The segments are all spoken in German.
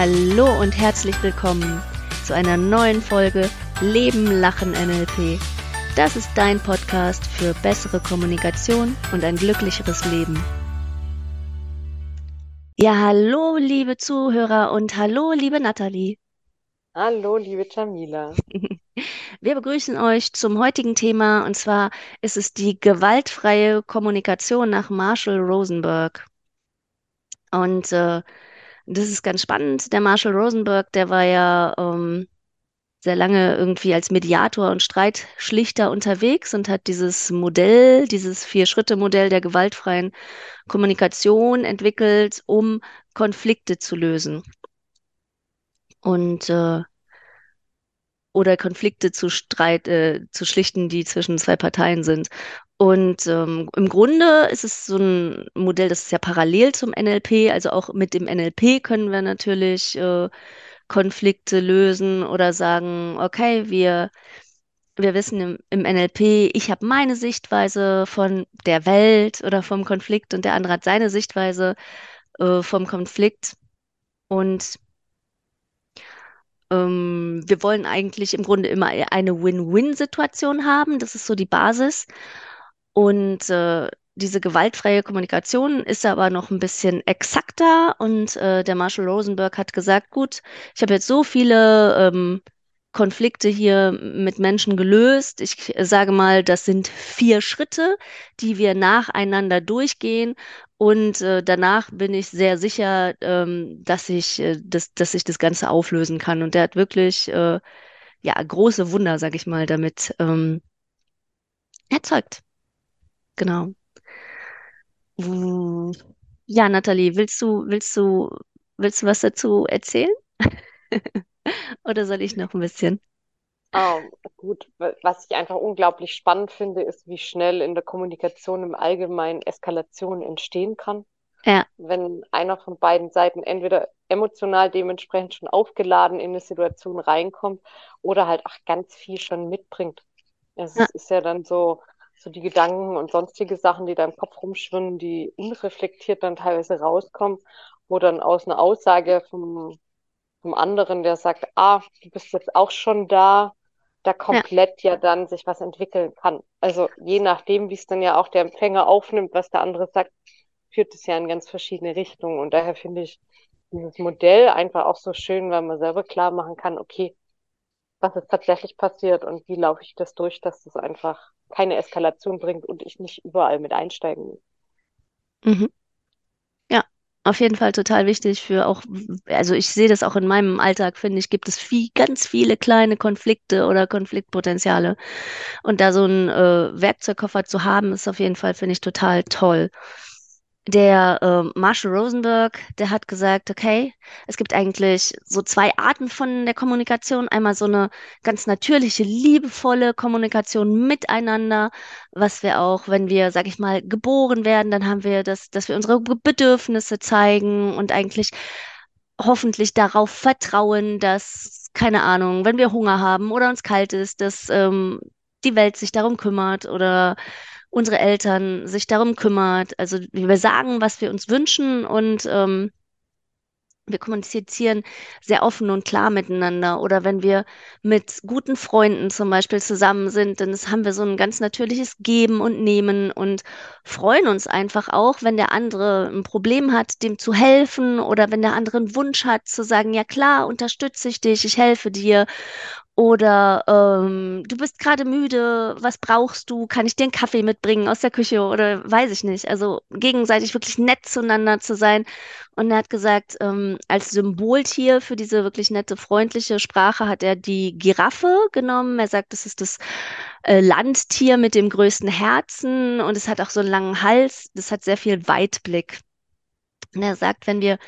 Hallo und herzlich willkommen zu einer neuen Folge Leben, Lachen, NLP. Das ist dein Podcast für bessere Kommunikation und ein glücklicheres Leben. Ja, hallo, liebe Zuhörer und hallo, liebe Nathalie. Hallo, liebe Jamila. Wir begrüßen euch zum heutigen Thema und zwar ist es die gewaltfreie Kommunikation nach Marshall Rosenberg. Und äh, das ist ganz spannend. Der Marshall Rosenberg, der war ja ähm, sehr lange irgendwie als Mediator und Streitschlichter unterwegs und hat dieses Modell, dieses Vier-Schritte-Modell der gewaltfreien Kommunikation entwickelt, um Konflikte zu lösen. Und äh, oder Konflikte zu Streit, äh, zu schlichten, die zwischen zwei Parteien sind. Und ähm, im Grunde ist es so ein Modell, das ist ja parallel zum NLP. Also auch mit dem NLP können wir natürlich äh, Konflikte lösen oder sagen, okay, wir, wir wissen im, im NLP, ich habe meine Sichtweise von der Welt oder vom Konflikt und der andere hat seine Sichtweise äh, vom Konflikt. Und ähm, wir wollen eigentlich im Grunde immer eine Win-Win-Situation haben. Das ist so die Basis. Und äh, diese gewaltfreie Kommunikation ist aber noch ein bisschen exakter. Und äh, der Marshall Rosenberg hat gesagt, gut, ich habe jetzt so viele ähm, Konflikte hier mit Menschen gelöst. Ich sage mal, das sind vier Schritte, die wir nacheinander durchgehen. Und äh, danach bin ich sehr sicher, ähm, dass ich, äh, das, dass ich das Ganze auflösen kann. Und der hat wirklich äh, ja große Wunder, sag ich mal, damit ähm, erzeugt. Genau. Mm. Ja, Nathalie, willst du, willst du, willst du was dazu erzählen? Oder soll ich noch ein bisschen? Ähm, gut, was ich einfach unglaublich spannend finde, ist, wie schnell in der Kommunikation im Allgemeinen Eskalation entstehen kann. Ja, Wenn einer von beiden Seiten entweder emotional dementsprechend schon aufgeladen in eine Situation reinkommt oder halt auch ganz viel schon mitbringt. Es ja, ist ja dann so, so die Gedanken und sonstige Sachen, die da im Kopf rumschwirren, die unreflektiert dann teilweise rauskommen, wo dann aus einer Aussage vom, vom anderen, der sagt, ah, du bist jetzt auch schon da, da ja. komplett ja dann sich was entwickeln kann. Also je nachdem, wie es dann ja auch der Empfänger aufnimmt, was der andere sagt, führt es ja in ganz verschiedene Richtungen. Und daher finde ich dieses Modell einfach auch so schön, weil man selber klar machen kann, okay, was ist tatsächlich passiert und wie laufe ich das durch, dass das einfach keine Eskalation bringt und ich nicht überall mit einsteigen muss. Mhm. Ja, auf jeden Fall total wichtig für auch, also ich sehe das auch in meinem Alltag, finde ich, gibt es viel, ganz viele kleine Konflikte oder Konfliktpotenziale. Und da so einen äh, Werkzeugkoffer zu haben, ist auf jeden Fall, finde ich, total toll. Der äh, Marshall Rosenberg, der hat gesagt, okay, es gibt eigentlich so zwei Arten von der Kommunikation. Einmal so eine ganz natürliche, liebevolle Kommunikation miteinander, was wir auch, wenn wir, sag ich mal, geboren werden, dann haben wir das, dass wir unsere Be- Bedürfnisse zeigen und eigentlich hoffentlich darauf vertrauen, dass, keine Ahnung, wenn wir Hunger haben oder uns kalt ist, dass ähm, die Welt sich darum kümmert oder unsere Eltern sich darum kümmert. Also wir sagen, was wir uns wünschen und ähm, wir kommunizieren sehr offen und klar miteinander. Oder wenn wir mit guten Freunden zum Beispiel zusammen sind, dann haben wir so ein ganz natürliches Geben und Nehmen und freuen uns einfach auch, wenn der andere ein Problem hat, dem zu helfen oder wenn der andere einen Wunsch hat, zu sagen, ja klar, unterstütze ich dich, ich helfe dir. Oder ähm, du bist gerade müde, was brauchst du? Kann ich dir einen Kaffee mitbringen aus der Küche oder weiß ich nicht. Also gegenseitig wirklich nett zueinander zu sein. Und er hat gesagt, ähm, als Symboltier für diese wirklich nette, freundliche Sprache hat er die Giraffe genommen. Er sagt, das ist das äh, Landtier mit dem größten Herzen und es hat auch so einen langen Hals. Das hat sehr viel Weitblick. Und er sagt, wenn wir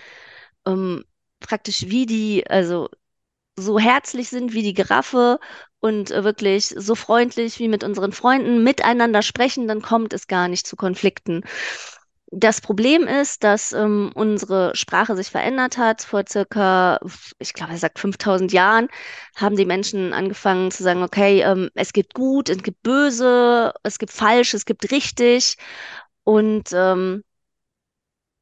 ähm, praktisch wie die, also so herzlich sind wie die Giraffe und äh, wirklich so freundlich wie mit unseren Freunden miteinander sprechen, dann kommt es gar nicht zu Konflikten. Das Problem ist, dass ähm, unsere Sprache sich verändert hat. Vor circa, ich glaube, er sagt 5000 Jahren, haben die Menschen angefangen zu sagen, okay, ähm, es gibt gut, es gibt böse, es gibt falsch, es gibt richtig. Und ähm,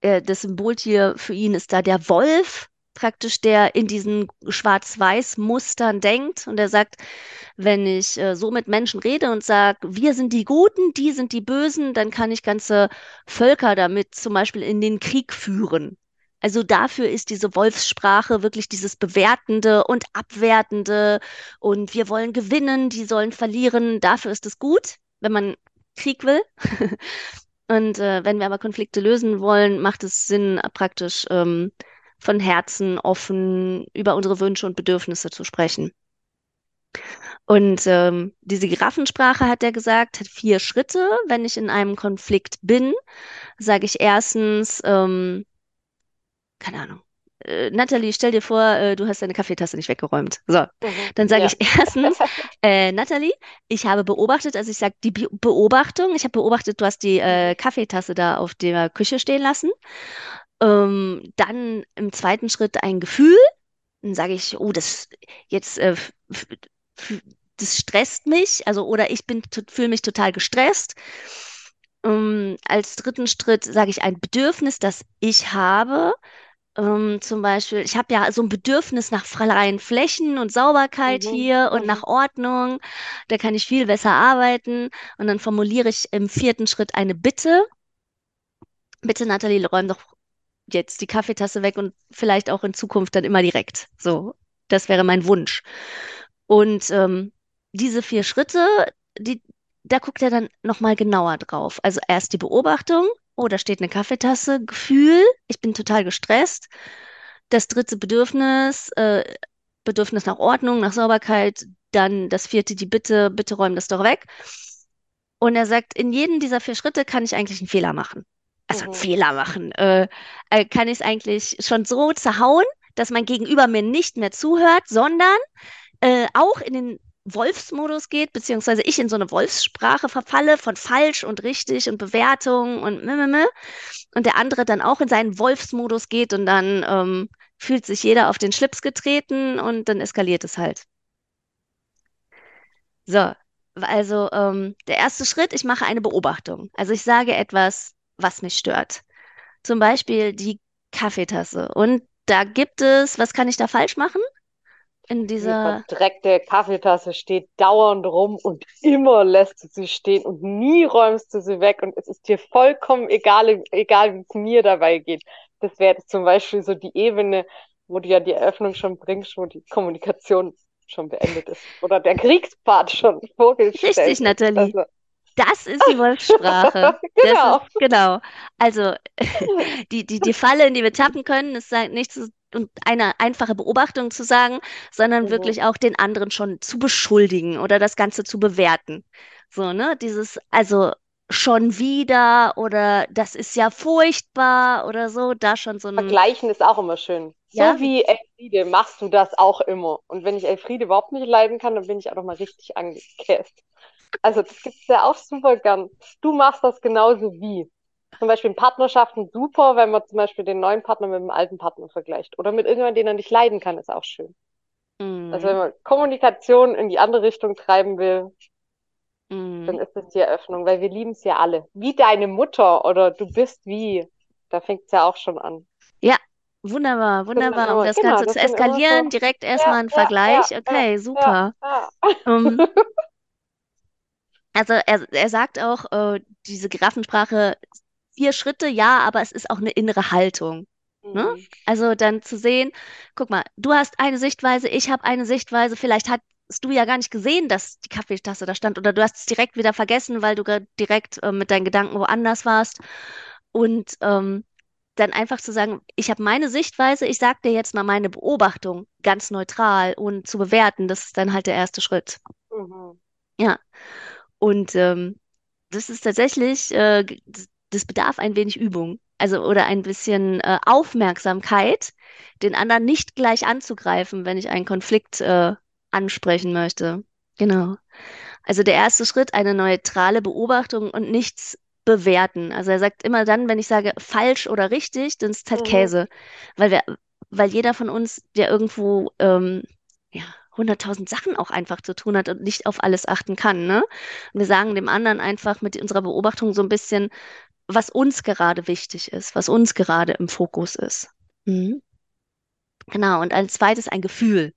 äh, das Symboltier für ihn ist da der Wolf praktisch, der in diesen Schwarz-Weiß-Mustern denkt und der sagt, wenn ich äh, so mit Menschen rede und sage, wir sind die Guten, die sind die Bösen, dann kann ich ganze Völker damit zum Beispiel in den Krieg führen. Also dafür ist diese Wolfssprache wirklich dieses Bewertende und Abwertende und wir wollen gewinnen, die sollen verlieren. Dafür ist es gut, wenn man Krieg will. Und äh, wenn wir aber Konflikte lösen wollen, macht es Sinn, praktisch ähm, von Herzen offen über unsere Wünsche und Bedürfnisse zu sprechen. Und ähm, diese Giraffensprache, hat er gesagt, hat vier Schritte. Wenn ich in einem Konflikt bin, sage ich erstens, ähm, keine Ahnung, äh, Natalie, stell dir vor, äh, du hast deine Kaffeetasse nicht weggeräumt. So, mhm. dann sage ja. ich erstens, äh, Natalie, ich habe beobachtet, also ich sage die Be Beobachtung, ich habe beobachtet, du hast die äh, Kaffeetasse da auf der Küche stehen lassen. Ähm, dann im zweiten Schritt ein Gefühl. Dann sage ich, oh, das jetzt, äh, das stresst mich, also oder ich bin fühle mich total gestresst. Ähm, als dritten Schritt sage ich ein Bedürfnis, das ich habe. Ähm, zum Beispiel, ich habe ja so ein Bedürfnis nach freien Flächen und Sauberkeit mhm. hier und mhm. nach Ordnung. Da kann ich viel besser arbeiten. Und dann formuliere ich im vierten Schritt eine Bitte. Bitte, Nathalie, räum doch jetzt die Kaffeetasse weg und vielleicht auch in Zukunft dann immer direkt. So, das wäre mein Wunsch. Und ähm, diese vier Schritte, die, da guckt er dann nochmal genauer drauf. Also erst die Beobachtung, oh, da steht eine Kaffeetasse, Gefühl, ich bin total gestresst. Das dritte Bedürfnis, äh, Bedürfnis nach Ordnung, nach Sauberkeit, dann das vierte, die Bitte, bitte räum das doch weg. Und er sagt, in jedem dieser vier Schritte kann ich eigentlich einen Fehler machen. Also einen mhm. Fehler machen. Äh, äh, kann ich es eigentlich schon so zerhauen, dass mein Gegenüber mir nicht mehr zuhört, sondern äh, auch in den Wolfsmodus geht, beziehungsweise ich in so eine Wolfssprache verfalle von falsch und richtig und Bewertung und mimimi, und der andere dann auch in seinen Wolfsmodus geht und dann ähm, fühlt sich jeder auf den Schlips getreten und dann eskaliert es halt. So, also ähm, der erste Schritt, ich mache eine Beobachtung. Also ich sage etwas, was mich stört. Zum Beispiel die Kaffeetasse. Und da gibt es, was kann ich da falsch machen? in dieser. Die verdreckte Kaffeetasse steht dauernd rum und immer lässt du sie stehen und nie räumst du sie weg und es ist dir vollkommen egal, egal wie es mir dabei geht. Das wäre zum Beispiel so die Ebene, wo du ja die Eröffnung schon bringst, wo die Kommunikation schon beendet ist oder der Kriegspart schon vorgestellt ist. Richtig, Nathalie. Also, das ist die Wolfssprache. genau. Ist, genau. Also die, die, die Falle, in die wir tappen können, ist nicht zu, und eine einfache Beobachtung zu sagen, sondern mhm. wirklich auch den anderen schon zu beschuldigen oder das Ganze zu bewerten. So, ne? Dieses, also schon wieder oder das ist ja furchtbar oder so, da schon so ein. Vergleichen ist auch immer schön. Ja? So wie Elfriede machst du das auch immer. Und wenn ich Elfriede überhaupt nicht leiden kann, dann bin ich auch noch mal richtig angekäst. Also das gibt es ja auch super gern. Du machst das genauso wie zum Beispiel in Partnerschaften super, wenn man zum Beispiel den neuen Partner mit dem alten Partner vergleicht. Oder mit irgendjemandem, den er nicht leiden kann, ist auch schön. Mm. Also wenn man Kommunikation in die andere Richtung treiben will, mm. dann ist das die Eröffnung, weil wir lieben es ja alle. Wie deine Mutter oder du bist wie. Da fängt es ja auch schon an. Ja, wunderbar, wunderbar. Um das genau, Ganze das zu eskalieren, so, direkt erstmal ja, ein Vergleich. Ja, okay, ja, super. Um, also er, er sagt auch, äh, diese Giraffensprache vier Schritte, ja, aber es ist auch eine innere Haltung. Ne? Mhm. Also dann zu sehen, guck mal, du hast eine Sichtweise, ich habe eine Sichtweise, vielleicht hast du ja gar nicht gesehen, dass die Kaffeetasse da stand oder du hast es direkt wieder vergessen, weil du direkt äh, mit deinen Gedanken woanders warst. Und ähm, dann einfach zu sagen, ich habe meine Sichtweise, ich sage dir jetzt mal meine Beobachtung, ganz neutral und zu bewerten, das ist dann halt der erste Schritt. Mhm. Ja. Und ähm, das ist tatsächlich, äh, das bedarf ein wenig Übung. Also oder ein bisschen äh, Aufmerksamkeit, den anderen nicht gleich anzugreifen, wenn ich einen Konflikt äh, ansprechen möchte. Genau. Also der erste Schritt, eine neutrale Beobachtung und nichts bewerten. Also er sagt immer dann, wenn ich sage falsch oder richtig, dann ist es halt mhm. Käse. Weil wir, weil jeder von uns, der irgendwo ähm, ja, hunderttausend Sachen auch einfach zu tun hat und nicht auf alles achten kann. Ne? Und wir sagen dem anderen einfach mit unserer Beobachtung so ein bisschen, was uns gerade wichtig ist, was uns gerade im Fokus ist. Mhm. Genau. Und als zweites ein Gefühl.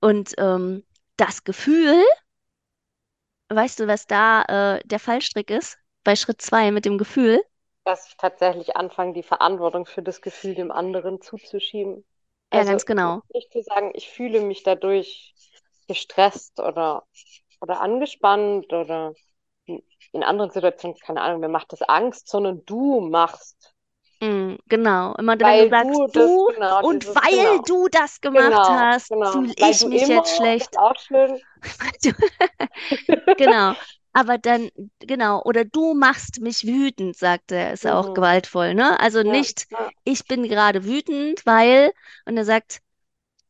Und ähm, das Gefühl, weißt du, was da äh, der Fallstrick ist? Bei Schritt zwei mit dem Gefühl? Dass ich tatsächlich anfange, die Verantwortung für das Gefühl dem anderen zuzuschieben. Ja, Also ganz genau. nicht zu sagen, ich fühle mich dadurch gestresst oder, oder angespannt oder in anderen Situationen, keine Ahnung, mir macht das Angst, sondern du machst. Mm, genau. Immer wenn du Weil sagst, du das, du genau, und dieses, weil genau, du das gemacht genau, hast, genau. fühle Weil ich mich jetzt schlecht. auch schön. Genau. Aber dann, genau, oder du machst mich wütend, sagt er, ist ja auch Mhm. gewaltvoll, ne? Also Ja, nicht, ja, ich bin gerade wütend, weil, und er sagt,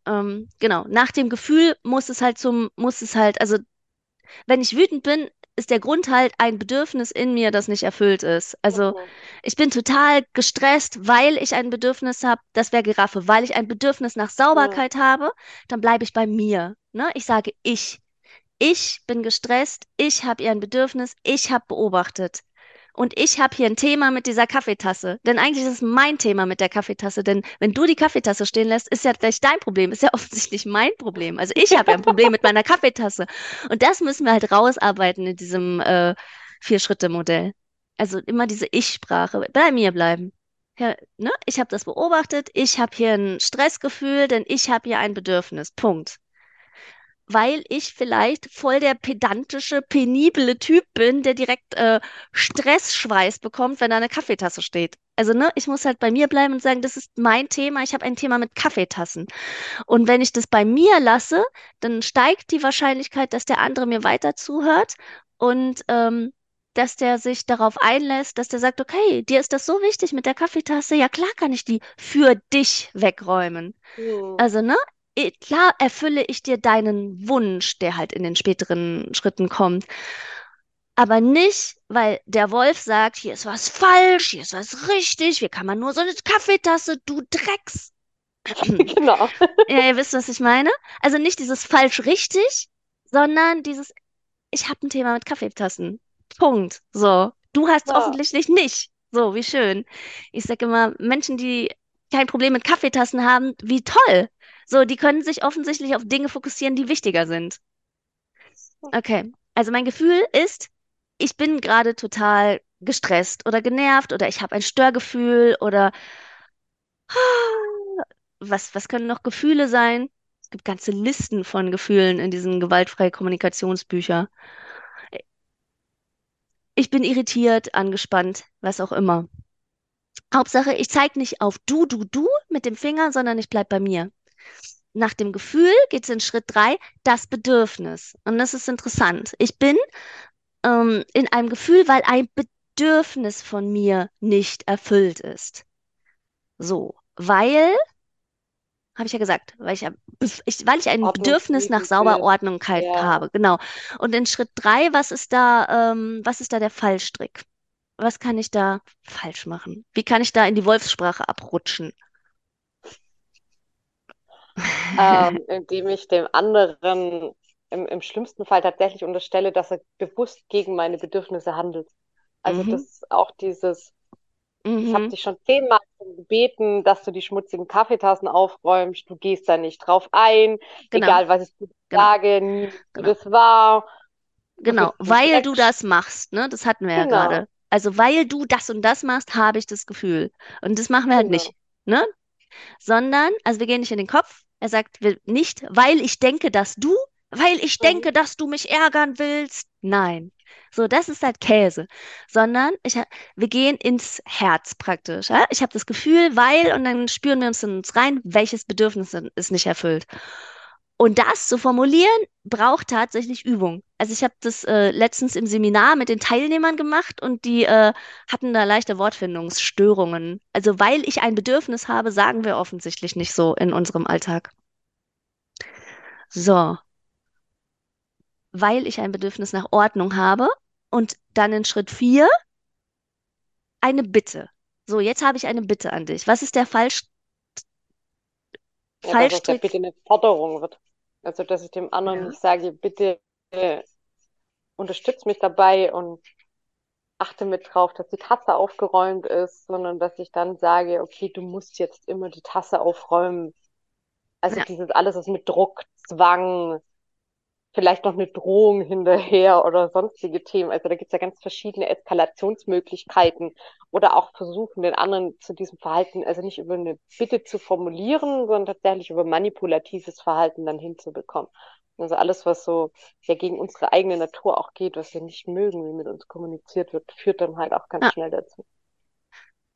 ähm, genau, nach dem Gefühl muss es halt zum, muss es halt, also wenn ich wütend bin, ist der Grund halt ein Bedürfnis in mir, das nicht erfüllt ist. Also mhm. ich bin total gestresst, weil ich ein Bedürfnis habe, das wäre Giraffe, weil ich ein Bedürfnis nach Ja, Sauberkeit habe, dann bleibe ich bei mir. Ne? Ich sage ich. Ich bin gestresst, ich habe ihr ein Bedürfnis, ich habe beobachtet. Und ich habe hier ein Thema mit dieser Kaffeetasse. Denn eigentlich ist es mein Thema mit der Kaffeetasse. Denn wenn du die Kaffeetasse stehen lässt, ist ja vielleicht dein Problem, ist ja offensichtlich mein Problem. Also ich habe ja ein Problem mit meiner Kaffeetasse. Und das müssen wir halt rausarbeiten in diesem äh, Vier-Schritte-Modell. Also immer diese Ich-Sprache. Bei mir bleiben. Ja, ne? Ich habe das beobachtet, ich habe hier ein Stressgefühl, denn ich habe hier ein Bedürfnis. Punkt weil ich vielleicht voll der pedantische, penible Typ bin, der direkt äh, Stressschweiß bekommt, wenn da eine Kaffeetasse steht. Also, ne, ich muss halt bei mir bleiben und sagen, das ist mein Thema, ich habe ein Thema mit Kaffeetassen. Und wenn ich das bei mir lasse, dann steigt die Wahrscheinlichkeit, dass der andere mir weiter zuhört und ähm, dass der sich darauf einlässt, dass der sagt, okay, dir ist das so wichtig mit der Kaffeetasse, ja klar kann ich die für dich wegräumen. mhm. Also, ne? Klar erfülle ich dir deinen Wunsch, der halt in den späteren Schritten kommt. Aber nicht, weil der Wolf sagt, hier ist was falsch, hier ist was richtig, wie kann man nur so eine Kaffeetasse, du Drecks. Genau. Ja, ihr wisst, was ich meine? Also nicht dieses falsch richtig, sondern dieses, ich habe ein Thema mit Kaffeetassen. Punkt. So. Du hast Ja. offensichtlich nicht. So, wie schön. Ich sage immer, Menschen, die kein Problem mit Kaffeetassen haben, wie toll. So, die können sich offensichtlich auf Dinge fokussieren, die wichtiger sind. Okay. Also mein Gefühl ist, ich bin gerade total gestresst oder genervt oder ich habe ein Störgefühl oder was, was können noch Gefühle sein? Es gibt ganze Listen von Gefühlen in diesen gewaltfreie Kommunikationsbücher. Ich bin irritiert, angespannt, was auch immer. Hauptsache, ich zeige nicht auf du, du, du mit dem Finger, sondern ich bleib bei mir. Nach dem Gefühl geht es in Schritt drei, das Bedürfnis. Und das ist interessant. Ich bin ähm, in einem Gefühl, weil ein Bedürfnis von mir nicht erfüllt ist. So, weil, habe ich ja gesagt, weil ich, ich, weil ich ein Ordnung Bedürfnis nach halt Ja. habe. Genau. Und in Schritt drei, was ist da, ähm, was ist da der Fallstrick? Was kann ich da falsch machen? Wie kann ich da in die Wolfssprache abrutschen? Ähm, indem ich dem anderen im, im schlimmsten Fall tatsächlich unterstelle, dass er bewusst gegen meine Bedürfnisse handelt. Also Mhm, das ist auch dieses, ich habe mhm, dich schon zehnmal gebeten, dass du die schmutzigen Kaffeetassen aufräumst, du gehst da nicht drauf ein, genau, egal was ich dir genau, sage, nie genau, das war, genau. ein Weil du das machst, ne? Das hatten wir ja Genau, gerade. Also weil du das und das machst, habe ich das Gefühl. Und das machen wir halt genau. nicht, ne? Sondern, also wir gehen nicht in den Kopf. Er sagt nicht, weil ich denke, dass du, weil ich Mhm. denke, dass du mich ärgern willst. Nein. So, das ist halt Käse. Sondern ich, wir gehen ins Herz praktisch. Ja? Ich habe das Gefühl, weil, und dann spüren wir uns in uns rein, welches Bedürfnis ist nicht erfüllt. Und das zu formulieren, braucht tatsächlich Übung. Also ich habe das äh, letztens im Seminar mit den Teilnehmern gemacht und die äh, hatten da leichte Wortfindungsstörungen. Also weil ich ein Bedürfnis habe, sagen wir offensichtlich nicht so in unserem Alltag. So, weil ich ein Bedürfnis nach Ordnung habe und dann in Schritt vier eine Bitte. So, jetzt habe ich eine Bitte an dich. Was ist der Falsch Ja, dass es ja Fallstrick? bitte eine Forderung wird. Also, dass ich dem anderen Ja. nicht sage, bitte äh, unterstütz mich dabei und achte mit drauf, dass die Tasse aufgeräumt ist, sondern dass ich dann sage, okay, du musst jetzt immer die Tasse aufräumen. Also Ja, dieses alles ist mit Druck, Zwang, vielleicht noch eine Drohung hinterher oder sonstige Themen. Also da gibt es ja ganz verschiedene Eskalationsmöglichkeiten oder auch versuchen, den anderen zu diesem Verhalten, also nicht über eine Bitte zu formulieren, sondern tatsächlich über manipulatives Verhalten dann hinzubekommen. Also alles, was so ja gegen unsere eigene Natur auch geht, was wir nicht mögen, wie mit uns kommuniziert wird, führt dann halt auch ganz ja. schnell dazu.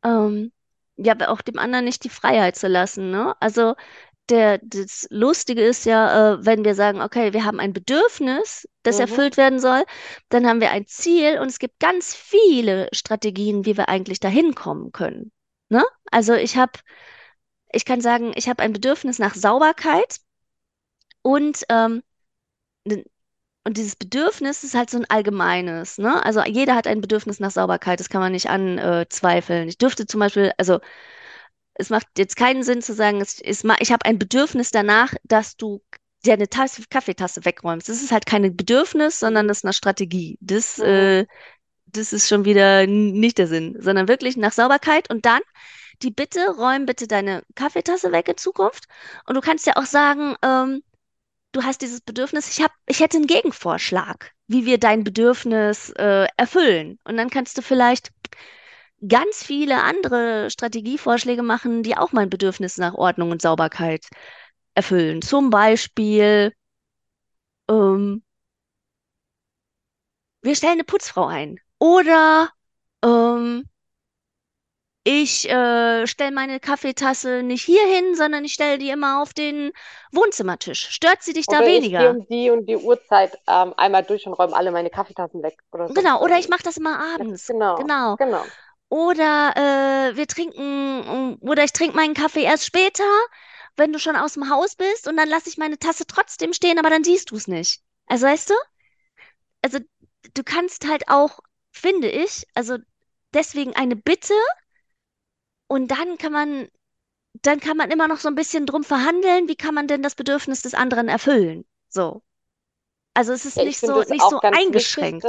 Ähm, ja, aber auch dem anderen nicht die Freiheit zu lassen, ne? Also der, das Lustige ist ja, äh, wenn wir sagen, okay, wir haben ein Bedürfnis, das Mhm. erfüllt werden soll, dann haben wir ein Ziel und es gibt ganz viele Strategien, wie wir eigentlich dahin kommen können. Ne? Also ich habe, ich kann sagen, ich habe ein Bedürfnis nach Sauberkeit und ähm, und dieses Bedürfnis ist halt so ein allgemeines, ne? Also jeder hat ein Bedürfnis nach Sauberkeit, das kann man nicht anzweifeln. Ich dürfte zum Beispiel, also es macht jetzt keinen Sinn zu sagen, es, es, ich habe ein Bedürfnis danach, dass du dir eine Tasse, Kaffeetasse wegräumst. Das ist halt kein Bedürfnis, sondern das ist eine Strategie. Das, Mhm. äh, das ist schon wieder nicht der Sinn, sondern wirklich nach Sauberkeit und dann die Bitte, räum bitte deine Kaffeetasse weg in Zukunft. Und du kannst ja auch sagen, ähm, du hast dieses Bedürfnis, ich hab, ich hätte einen Gegenvorschlag, wie wir dein Bedürfnis äh, erfüllen. Und dann kannst du vielleicht ganz viele andere Strategievorschläge machen, die auch mein Bedürfnis nach Ordnung und Sauberkeit erfüllen. Zum Beispiel, ähm, wir stellen eine Putzfrau ein. Oder ähm, ich äh, stelle meine Kaffeetasse nicht hier hin, sondern ich stelle die immer auf den Wohnzimmertisch. Stört sie dich da Oder ich gehe weniger? um die und die Uhrzeit ähm, einmal durch und räume alle meine Kaffeetassen weg oder sonst Genau, oder ich mache das immer Ja, abends. genau, Genau. genau. Oder äh, wir trinken, oder ich trinke meinen Kaffee erst später, wenn du schon aus dem Haus bist, und dann lasse ich meine Tasse trotzdem stehen, aber dann siehst du es nicht. Also weißt du, also du kannst halt auch, finde ich, also deswegen eine Bitte und dann kann man, dann kann man immer noch so ein bisschen drum verhandeln, wie kann man denn das Bedürfnis des anderen erfüllen? So. Also es ist ich nicht so, nicht so ganz wichtig,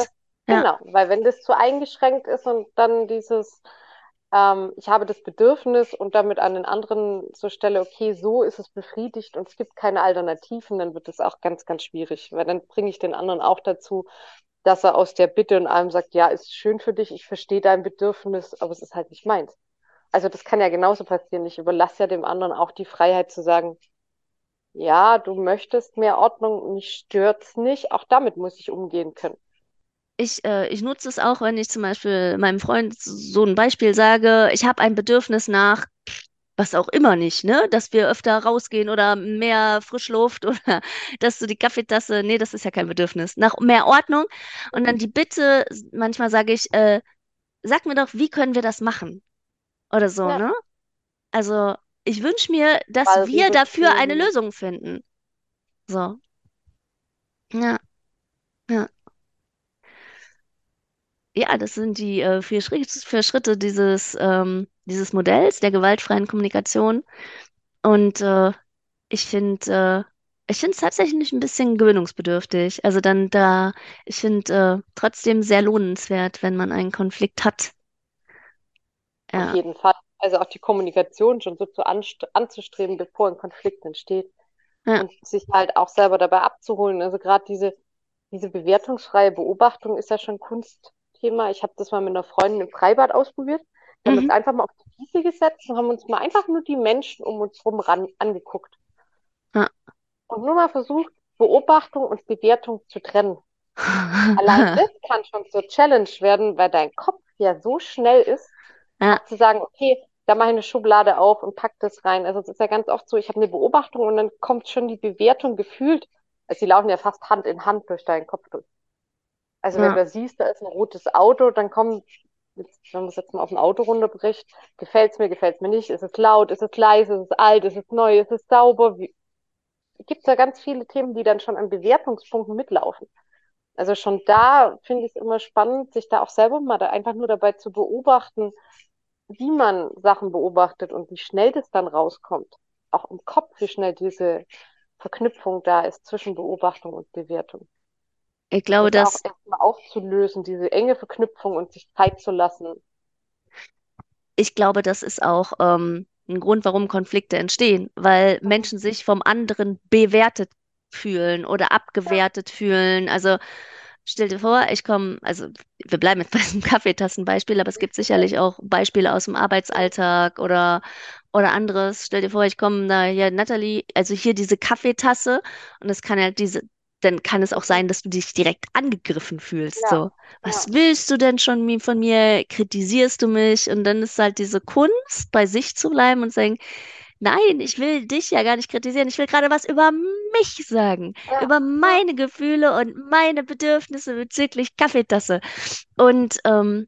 genau, weil wenn das zu eingeschränkt ist und dann dieses, ähm, ich habe das Bedürfnis und damit an den anderen so stelle, okay, so ist es befriedigt und es gibt keine Alternativen, dann wird es auch ganz, ganz schwierig, weil dann bringe ich den anderen auch dazu, dass er aus der Bitte und allem sagt, ja, ist schön für dich, ich verstehe dein Bedürfnis, aber es ist halt nicht meins. Also das kann ja genauso passieren. Ich überlasse ja dem anderen auch die Freiheit zu sagen, ja, du möchtest mehr Ordnung, mich stört's nicht. Auch damit muss ich umgehen können. Ich, äh, ich nutze es auch, wenn ich zum Beispiel meinem Freund so ein Beispiel sage, ich habe ein Bedürfnis nach, was auch immer nicht, ne? Dass wir öfter rausgehen oder mehr Frischluft oder dass du die Kaffeetasse, nee, das ist ja kein Bedürfnis, nach mehr Ordnung. Und dann die Bitte, manchmal sage ich, äh, sag mir doch, wie können wir das machen? Oder so, Ja, ne? Also, ich wünsche mir, dass weil wir dafür eine. Lösung finden. So, ja, ja. Ja, das sind die äh, vier Schritte, vier Schritte dieses, ähm, dieses Modells der gewaltfreien Kommunikation. Und äh, ich finde, äh, ich finde es tatsächlich ein bisschen gewöhnungsbedürftig. Also dann da, ich finde äh, trotzdem sehr lohnenswert, wenn man einen Konflikt hat. auf Ja, jeden Fall. Also auch die Kommunikation schon so zu anzustreben, bevor ein Konflikt entsteht ja, und sich halt auch selber dabei abzuholen. Also gerade diese, diese bewertungsfreie Beobachtung ist ja schon Kunstthema. Ich habe das mal mit einer Freundin im Freibad ausprobiert. Wir haben uns mhm, einfach mal auf die Wiese gesetzt und haben uns mal einfach nur die Menschen um uns herum ran angeguckt. ja. Und nur mal versucht, Beobachtung und Bewertung zu trennen. Allein das kann schon zur Challenge werden, weil dein Kopf ja so schnell ist, Ja, zu sagen, okay, da mache ich eine Schublade auf und pack das rein. Also es ist ja ganz oft so, ich habe eine Beobachtung und dann kommt schon die Bewertung gefühlt. Also die laufen ja fast Hand in Hand durch deinen Kopf durch. Also wenn ja. du siehst, da ist ein rotes Auto, dann kommt, jetzt, wenn man es jetzt mal auf ein Auto runterbricht, gefällt es mir, gefällt es mir nicht, ist es laut, ist es leise, ist es alt, ist es neu, ist es sauber? Wie, gibt ja ganz viele Themen, die dann schon an Bewertungspunkten mitlaufen. Also schon da finde ich es immer spannend, sich da auch selber mal da einfach nur dabei zu beobachten, wie man Sachen beobachtet und wie schnell das dann rauskommt. Auch im Kopf, wie schnell diese Verknüpfung da ist zwischen Beobachtung und Bewertung. Ich glaube, Das auch erstmal aufzulösen, diese enge Verknüpfung und sich Zeit zu lassen. ich glaube, das ist auch ähm, ein Grund, warum Konflikte entstehen, weil. Menschen sich vom anderen bewertet fühlen oder Ja, abgewertet fühlen. Also stell dir vor, ich komme, also wir bleiben jetzt bei diesem Kaffeetassenbeispiel, aber es gibt sicherlich auch Beispiele aus dem Arbeitsalltag oder oder anderes. Stell dir vor, ich komme da hier, Natalie, also hier diese Kaffeetasse und es kann halt diese dann kann es auch sein, dass du dich direkt angegriffen fühlst. ja, So, ja, was willst du denn schon von mir? Kritisierst du mich? Und dann ist halt diese Kunst, bei sich zu bleiben und sagen, nein, ich will dich ja gar nicht kritisieren. Ich will gerade was über mich sagen, ja, über ja, meine Gefühle und meine Bedürfnisse bezüglich Kaffeetasse. Und ähm,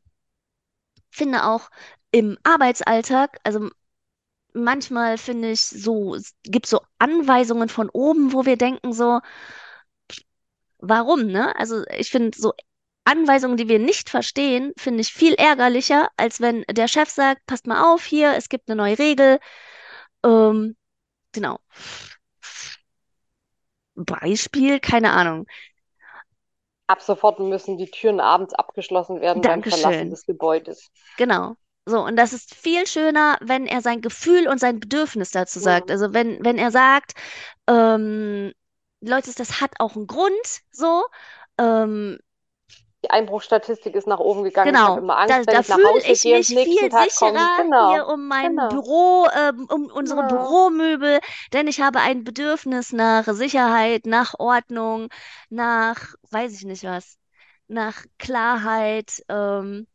finde auch im Arbeitsalltag, also manchmal finde ich so, es gibt so Anweisungen von oben, wo wir denken so, warum, ne? Also ich finde so Anweisungen, die wir nicht verstehen, finde ich viel ärgerlicher, als wenn der Chef sagt, passt mal auf hier, es gibt eine neue Regel. Ähm, genau. Beispiel, keine Ahnung. Ab sofort müssen die Türen abends abgeschlossen werden beim Verlassen Dankeschön. des Gebäudes. Genau. So, und das ist viel schöner, wenn er sein Gefühl und sein Bedürfnis dazu sagt. Mhm. Also wenn, wenn er sagt, ähm, Leute, das hat auch einen Grund, so, ähm, Die Einbruchsstatistik ist nach oben gegangen. Ich habe Genau, immer da, Angst, wenn da ich nach fühle Hause ich gehe mich viel Tag sicherer hier Genau, um mein genau, Büro, ähm, um unsere genau. Büromöbel, denn ich habe ein Bedürfnis nach Sicherheit, nach Ordnung, nach, weiß ich nicht was, nach Klarheit. Ähm,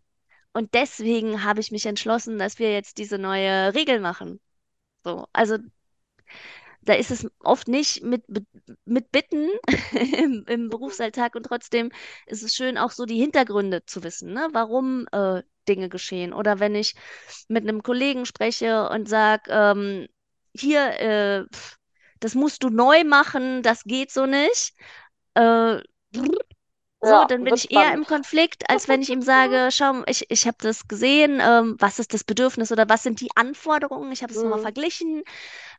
und deswegen habe ich mich entschlossen, dass wir jetzt diese neue Regel machen. So, also da ist es oft nicht mit, mit, Bitten im, im. Berufsalltag und trotzdem ist es schön, auch so die Hintergründe zu wissen, ne? Warum äh, Dinge geschehen. Oder wenn ich mit einem Kollegen spreche und sage, ähm, hier, äh, das musst du neu machen, das geht so nicht. Äh, so, Ja, dann bin ich eher im spannend. Konflikt, als wenn ich ihm sage, schau, ich, ich habe das gesehen, ähm, was ist das Bedürfnis oder was sind die Anforderungen? Ich habe es nochmal Mhm. verglichen.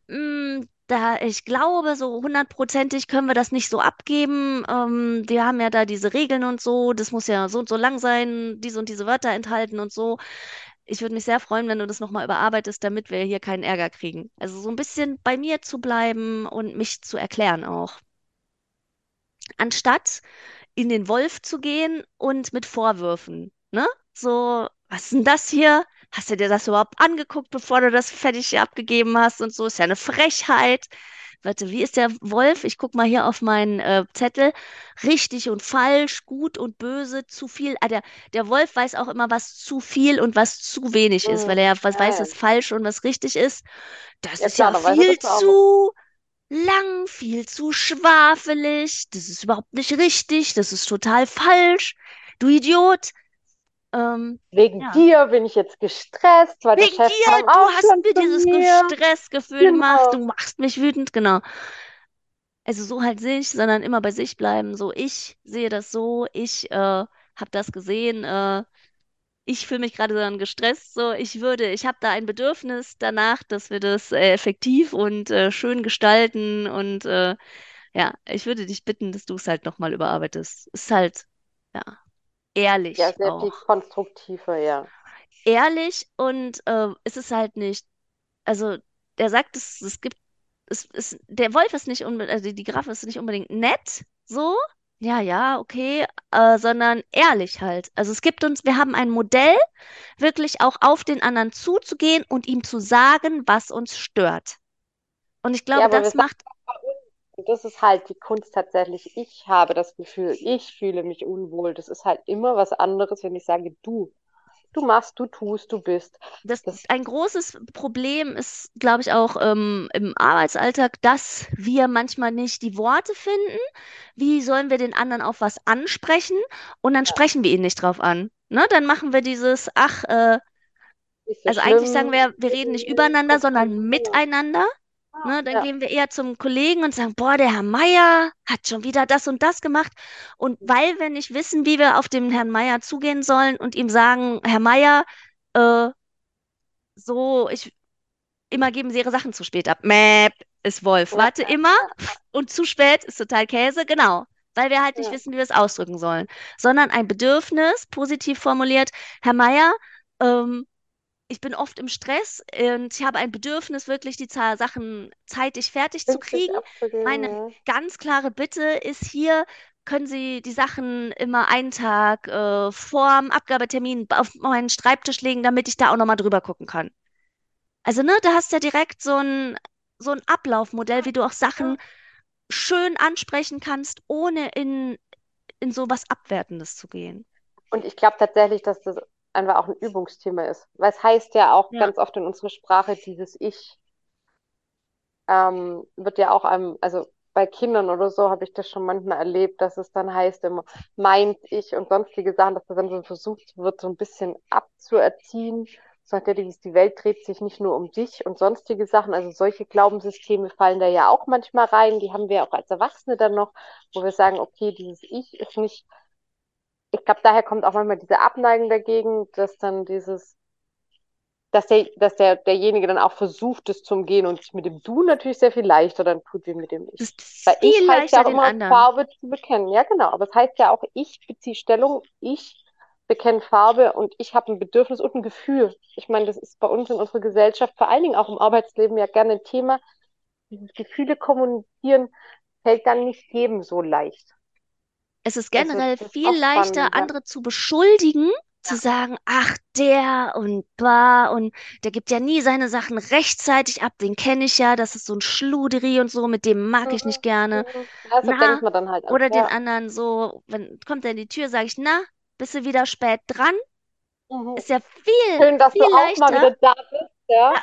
Mm, da, ich glaube, so hundertprozentig können wir das nicht so abgeben. Ähm, wir haben ja da diese Regeln und so, das muss ja so und so lang sein, diese und diese Wörter enthalten und so. Ich würde mich sehr freuen, wenn du das nochmal überarbeitest, damit wir hier keinen Ärger kriegen. Also so ein bisschen bei mir zu bleiben und mich zu erklären auch anstatt in den Wolf zu gehen und mit Vorwürfen, ne? So, was ist denn das hier? Hast du dir das überhaupt angeguckt, bevor du das fertig abgegeben hast und so? Ist ja eine Frechheit. Warte, wie ist der Wolf? Ich guck mal hier auf meinen äh, Zettel. Richtig und falsch, gut und böse, zu viel. Ah, der, der Wolf weiß auch immer, was zu viel und was zu wenig ist, weil Mhm. er ja was weiß, was falsch und was richtig ist. Das Ja, ist klar, ja er viel zu lang, viel zu schwafelig, das ist überhaupt nicht richtig, das ist total falsch, du Idiot. Ähm, Wegen ja. dir bin ich jetzt gestresst, weil der Wegen Chef dir, du hast mir dieses mir. Stressgefühl gemacht, Genau. du machst mich wütend, genau. Also so halt nicht, sondern immer bei sich bleiben, so ich sehe das so, ich äh, habe das gesehen, äh, ich fühle mich gerade dann gestresst, so ich würde, ich habe da ein Bedürfnis danach, dass wir das äh, effektiv und äh, schön gestalten und äh, ja, ich würde dich bitten, dass du es halt nochmal überarbeitest. Ist halt, ja, Ja, ehrlich sehr viel auch. konstruktiver, ja. Ehrlich und äh, es ist halt nicht, also der sagt, es, es gibt, es, es, der Wolf ist nicht unbedingt, also die, Giraffe ist nicht unbedingt nett, so, ja, ja, okay, äh, sondern ehrlich halt. Also es gibt uns, wir haben ein Modell, wirklich auch auf den anderen zuzugehen und ihm zu sagen, was uns stört. Und ich Ja, glaube, wir das macht, und das ist halt die Kunst tatsächlich. Ich habe das Gefühl, ich fühle mich unwohl. Das ist halt immer was anderes, wenn ich sage, du, du machst, du tust, du bist. das, Das, ein großes Problem ist, glaube ich, auch ähm, im Arbeitsalltag, dass wir manchmal nicht die Worte finden. Wie sollen wir den anderen auf was ansprechen? Und dann ja, sprechen wir ihn nicht drauf an. Ne? Dann machen wir dieses, ach, äh, also eigentlich sagen schlimm, wir, wir reden nicht übereinander, sondern miteinander. Ja, Ne, dann ja. gehen wir eher zum Kollegen und sagen, boah, der Herr Meier hat schon wieder das und das gemacht. Und weil wir nicht wissen, wie wir auf den Herrn Meier zugehen sollen und ihm sagen, Herr Meier, äh, so, ich, immer geben Sie Ihre Sachen zu spät ab. Mäp, ist Wolf. Warte immer und zu spät ist total Käse. Genau. Weil wir halt nicht ja. wissen, wie wir es ausdrücken sollen. Sondern ein Bedürfnis, positiv formuliert, Herr Meier, ähm, ich bin oft im Stress und ich habe ein Bedürfnis, wirklich die Sachen zeitig fertig zu kriegen. Meine ganz klare Bitte ist hier, können Sie die Sachen immer einen Tag äh, vorm Abgabetermin auf meinen Schreibtisch legen, damit ich da auch nochmal drüber gucken kann. Also, ne, da hast du ja direkt so ein, so ein Ablaufmodell, wie du auch Sachen schön ansprechen kannst, ohne in, in so was Abwertendes zu gehen. Und ich glaube tatsächlich, dass das einfach auch ein Übungsthema ist. Weil es heißt ja auch Ja. ganz oft in unserer Sprache, dieses Ich ähm, wird ja auch einem, also bei Kindern oder so habe ich das schon manchmal erlebt, dass es dann heißt immer, meint ich und sonstige Sachen, dass das dann so versucht wird, so ein bisschen abzuerziehen. So hat ja die, die Welt dreht sich nicht nur um dich und sonstige Sachen. Also solche Glaubenssysteme fallen da ja auch manchmal rein. Die haben wir auch als Erwachsene dann noch, wo wir sagen, okay, dieses Ich ist nicht ich glaube, daher kommt auch manchmal diese Abneigung dagegen, dass dann dieses, dass der, dass der, derjenige dann auch versucht, es zu umgehen und sich mit dem Du natürlich sehr viel leichter dann tut, wie mit dem Ich. ist Weil viel ich heißt leichter ja auch immer anderen. Farbe zu bekennen. Ja, genau. Aber es heißt ja auch, ich beziehe Stellung, ich bekenne Farbe und ich habe ein Bedürfnis und ein Gefühl. Ich meine, das ist bei uns in unserer Gesellschaft, vor allen Dingen auch im Arbeitsleben, ja gerne ein Thema. Dieses Gefühle kommunizieren fällt dann nicht jedem so leicht. Es ist generell ist viel leichter, spannend, ja. andere zu beschuldigen, zu Ja. sagen, ach, der und bah und der gibt ja nie seine Sachen rechtzeitig ab, den kenne ich ja, das ist so ein Schluderi und so, mit dem mag ich nicht gerne. Mhm. Ja, so Na, denkt man dann halt auch. oder den Ja. anderen so, wenn kommt er in die Tür, sage ich, na, bist du wieder spät dran? Mhm. Ist ja viel, Schön, dass du viel auch mal leichter. wieder da bist, ja. Ja,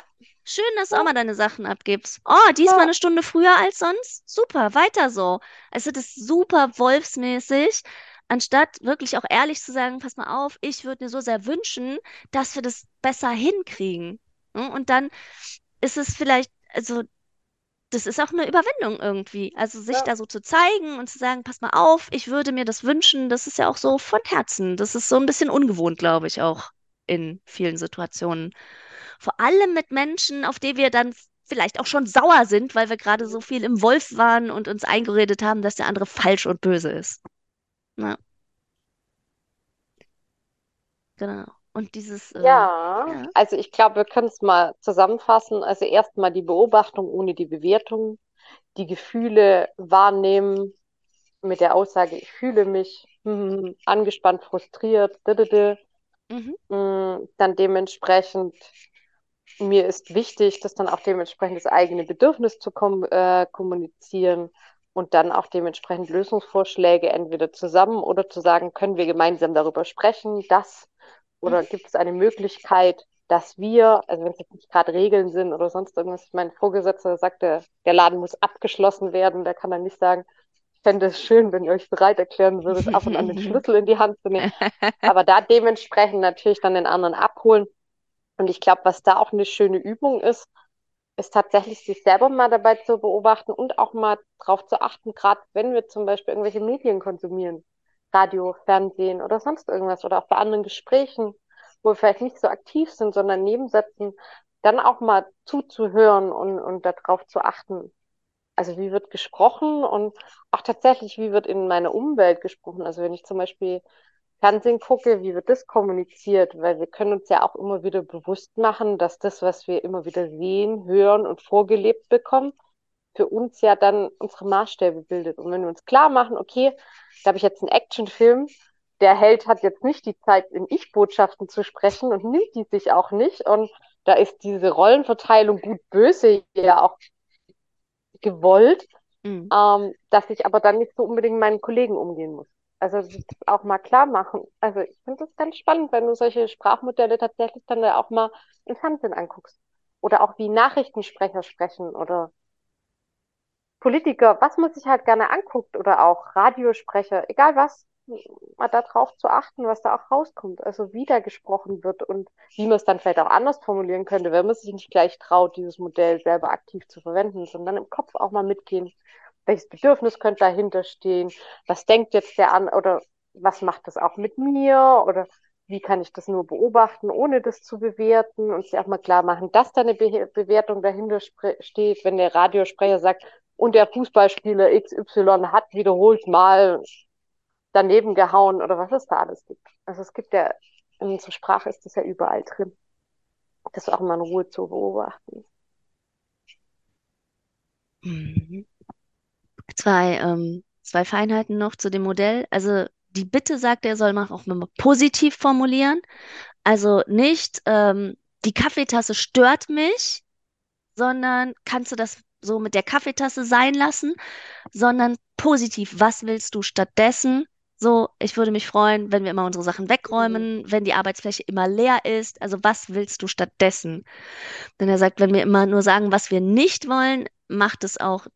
schön, dass du auch mal deine Sachen abgibst. Oh, diesmal eine Stunde früher als sonst? Super, weiter so. Also das ist super wolfsmäßig, anstatt wirklich auch ehrlich zu sagen, pass mal auf, ich würde mir so sehr wünschen, dass wir das besser hinkriegen. Ne? Und dann ist es vielleicht, also das ist auch eine Überwindung irgendwie. Also sich Ja. da so zu zeigen und zu sagen, pass mal auf, ich würde mir das wünschen, das ist ja auch so von Herzen. Das ist so ein bisschen ungewohnt, glaube ich, auch in vielen Situationen. Vor allem mit Menschen, auf die wir dann vielleicht auch schon sauer sind, weil wir gerade so viel im Wolf waren und uns eingeredet haben, dass der andere falsch und böse ist. Ja, genau. Und dieses, äh, Ja, ja, also ich glaube, wir können es mal zusammenfassen. Also erstmal die Beobachtung ohne die Bewertung, die Gefühle wahrnehmen mit der Aussage, ich fühle mich hm, angespannt, frustriert, didede. mhm, Mm, dann dementsprechend, mir ist wichtig, das dann auch dementsprechend das eigene Bedürfnis zu kom äh, kommunizieren und dann auch dementsprechend Lösungsvorschläge entweder zusammen oder zu sagen, können wir gemeinsam darüber sprechen, dass oder gibt es eine Möglichkeit, dass wir, also wenn es jetzt nicht gerade Regeln sind oder sonst irgendwas, mein Vorgesetzter sagte, der Laden muss abgeschlossen werden, der kann dann nicht sagen, ich fände es schön, wenn ihr euch bereit erklären würdet, ab und an den Schlüssel in die Hand zu nehmen. Aber da dementsprechend natürlich dann den anderen abholen. Und ich glaube, was da auch eine schöne Übung ist, ist tatsächlich sich selber mal dabei zu beobachten und auch mal darauf zu achten, gerade wenn wir zum Beispiel irgendwelche Medien konsumieren, Radio, Fernsehen oder sonst irgendwas oder auch bei anderen Gesprächen, wo wir vielleicht nicht so aktiv sind, sondern nebensätzen, dann auch mal zuzuhören und, und darauf zu achten. Also wie wird gesprochen und auch tatsächlich, wie wird in meiner Umwelt gesprochen. Also wenn ich zum Beispiel Fernsehen gucke, wie wird das kommuniziert? Weil wir können uns ja auch immer wieder bewusst machen, dass das, was wir immer wieder sehen, hören und vorgelebt bekommen, für uns ja dann unsere Maßstäbe bildet. Und wenn wir uns klar machen, okay, da habe ich jetzt einen Actionfilm, der Held hat jetzt nicht die Zeit, in Ich-Botschaften zu sprechen und nimmt die sich auch nicht. Und da ist diese Rollenverteilung gut-böse ja auch gewollt, mhm. ähm, dass ich aber dann nicht so unbedingt meinen Kollegen umgehen muss. Also auch mal klar machen. Also ich finde das ganz spannend, wenn du solche Sprachmodelle tatsächlich dann ja auch mal im Fernsehen anguckst. Oder auch wie Nachrichtensprecher sprechen oder Politiker, was man sich halt gerne anguckt oder auch Radiosprecher, egal was, mal darauf zu achten, was da auch rauskommt. Also wie da gesprochen wird und wie man es dann vielleicht auch anders formulieren könnte, wenn man sich nicht gleich traut, dieses Modell selber aktiv zu verwenden, sondern im Kopf auch mal mitgehen. Welches Bedürfnis könnte dahinter stehen? Was denkt jetzt der an oder was macht das auch mit mir? Oder wie kann ich das nur beobachten, ohne das zu bewerten und sich auch mal klar machen, dass da eine Be Bewertung dahinter steht, wenn der Radiosprecher sagt, und der Fußballspieler XY hat wiederholt mal daneben gehauen oder was es da alles gibt. Also es gibt ja, in unserer Sprache ist das ja überall drin. das auch mal in Ruhe zu beobachten. Mhm. Zwei, ähm, zwei Feinheiten noch zu dem Modell. Also die Bitte sagt, er soll man auch positiv formulieren. Also nicht, ähm, die Kaffeetasse stört mich, sondern kannst du das so mit der Kaffeetasse sein lassen, sondern positiv. Was willst du stattdessen? So, ich würde mich freuen, wenn wir immer unsere Sachen wegräumen, wenn die Arbeitsfläche immer leer ist. Also was willst du stattdessen? Denn er sagt, wenn wir immer nur sagen, was wir nicht wollen, macht es auch,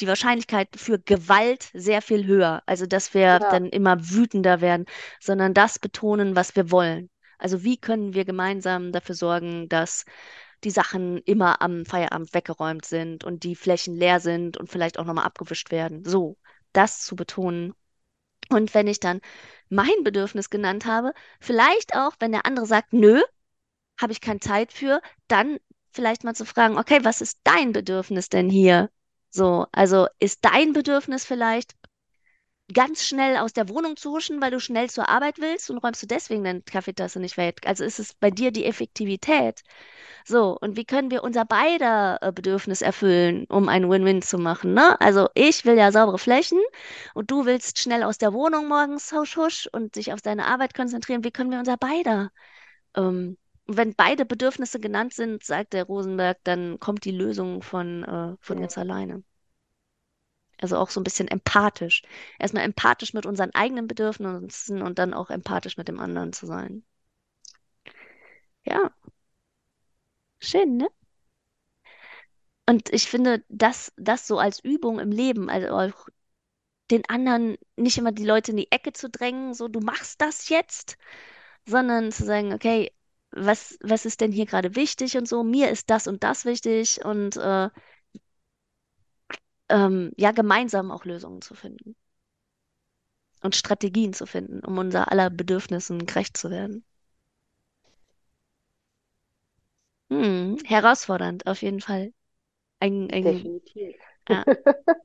die Wahrscheinlichkeit für Gewalt sehr viel höher. Also, dass wir Ja, dann immer wütender werden, sondern das betonen, was wir wollen. Also, wie können wir gemeinsam dafür sorgen, dass die Sachen immer am Feierabend weggeräumt sind und die Flächen leer sind und vielleicht auch nochmal abgewischt werden. So, das zu betonen. Und wenn ich dann mein Bedürfnis genannt habe, vielleicht auch, wenn der andere sagt, nö, habe ich keine Zeit für, dann vielleicht mal zu fragen, okay, was ist dein Bedürfnis denn hier? So, also ist dein Bedürfnis vielleicht ganz schnell aus der Wohnung zu huschen, weil du schnell zur Arbeit willst und räumst du deswegen deine Kaffeetasse nicht weg? Also ist es bei dir die Effektivität? So, und wie können wir unser beider äh, Bedürfnis erfüllen, um ein Win-Win zu machen, ne? Also ich will ja saubere Flächen und du willst schnell aus der Wohnung morgens husch husch und dich auf deine Arbeit konzentrieren. Wie können wir unser beider ähm, wenn beide Bedürfnisse genannt sind, sagt der Rosenberg, dann kommt die Lösung von, äh, von ja, ganz alleine. Also auch so ein bisschen empathisch. Erstmal empathisch mit unseren eigenen Bedürfnissen und dann auch empathisch mit dem anderen zu sein. Ja, schön, ne? Und ich finde, das, das so als Übung im Leben, also auch den anderen nicht immer die Leute in die Ecke zu drängen, so du machst das jetzt, sondern zu sagen, okay, was, was ist denn hier gerade wichtig und so, mir ist das und das wichtig und äh, ähm, ja, gemeinsam auch Lösungen zu finden und Strategien zu finden, um unser aller Bedürfnissen gerecht zu werden. Hm, herausfordernd, auf jeden Fall. Ein, ein, definitiv. ja,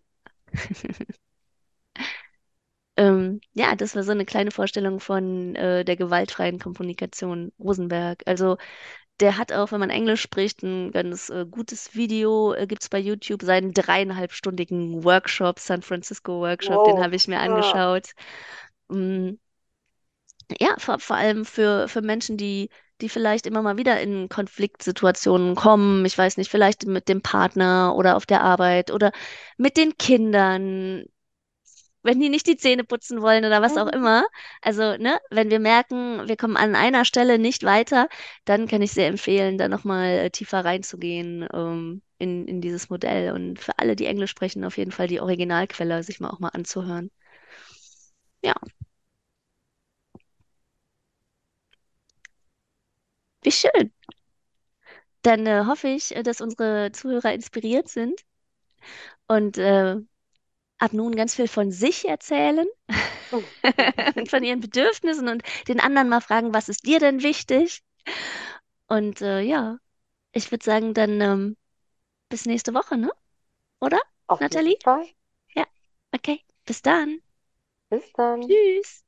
ähm, ja, das war so eine kleine Vorstellung von äh, der gewaltfreien Kommunikation Rosenberg. Also der hat auch, wenn man Englisch spricht, ein ganz äh, gutes Video, äh, gibt es bei YouTube, seinen dreieinhalbstündigen Workshop, San Francisco Workshop, den Wow. habe ich mir Ja. angeschaut. Mm, Ja, vor, vor allem für, für Menschen, die, die vielleicht immer mal wieder in Konfliktsituationen kommen. Ich weiß nicht, vielleicht mit dem Partner oder auf der Arbeit oder mit den Kindern, wenn die nicht die Zähne putzen wollen oder was auch Mhm. immer. Also, ne, wenn wir merken, wir kommen an einer Stelle nicht weiter, dann kann ich sehr empfehlen, da nochmal äh, tiefer reinzugehen, ähm, in, in dieses Modell. Und für alle, die Englisch sprechen, auf jeden Fall die Originalquelle sich mal auch mal anzuhören. Ja, wie schön. Dann äh, hoffe ich, äh, dass unsere Zuhörer inspiriert sind und äh, ab nun ganz viel von sich erzählen und von ihren Bedürfnissen und den anderen mal fragen, was ist dir denn wichtig? Und äh, ja, ich würde sagen, dann ähm, bis nächste Woche, ne? Oder, Auf Nathalie? Ja, okay. Bis dann. Bis dann. Tschüss.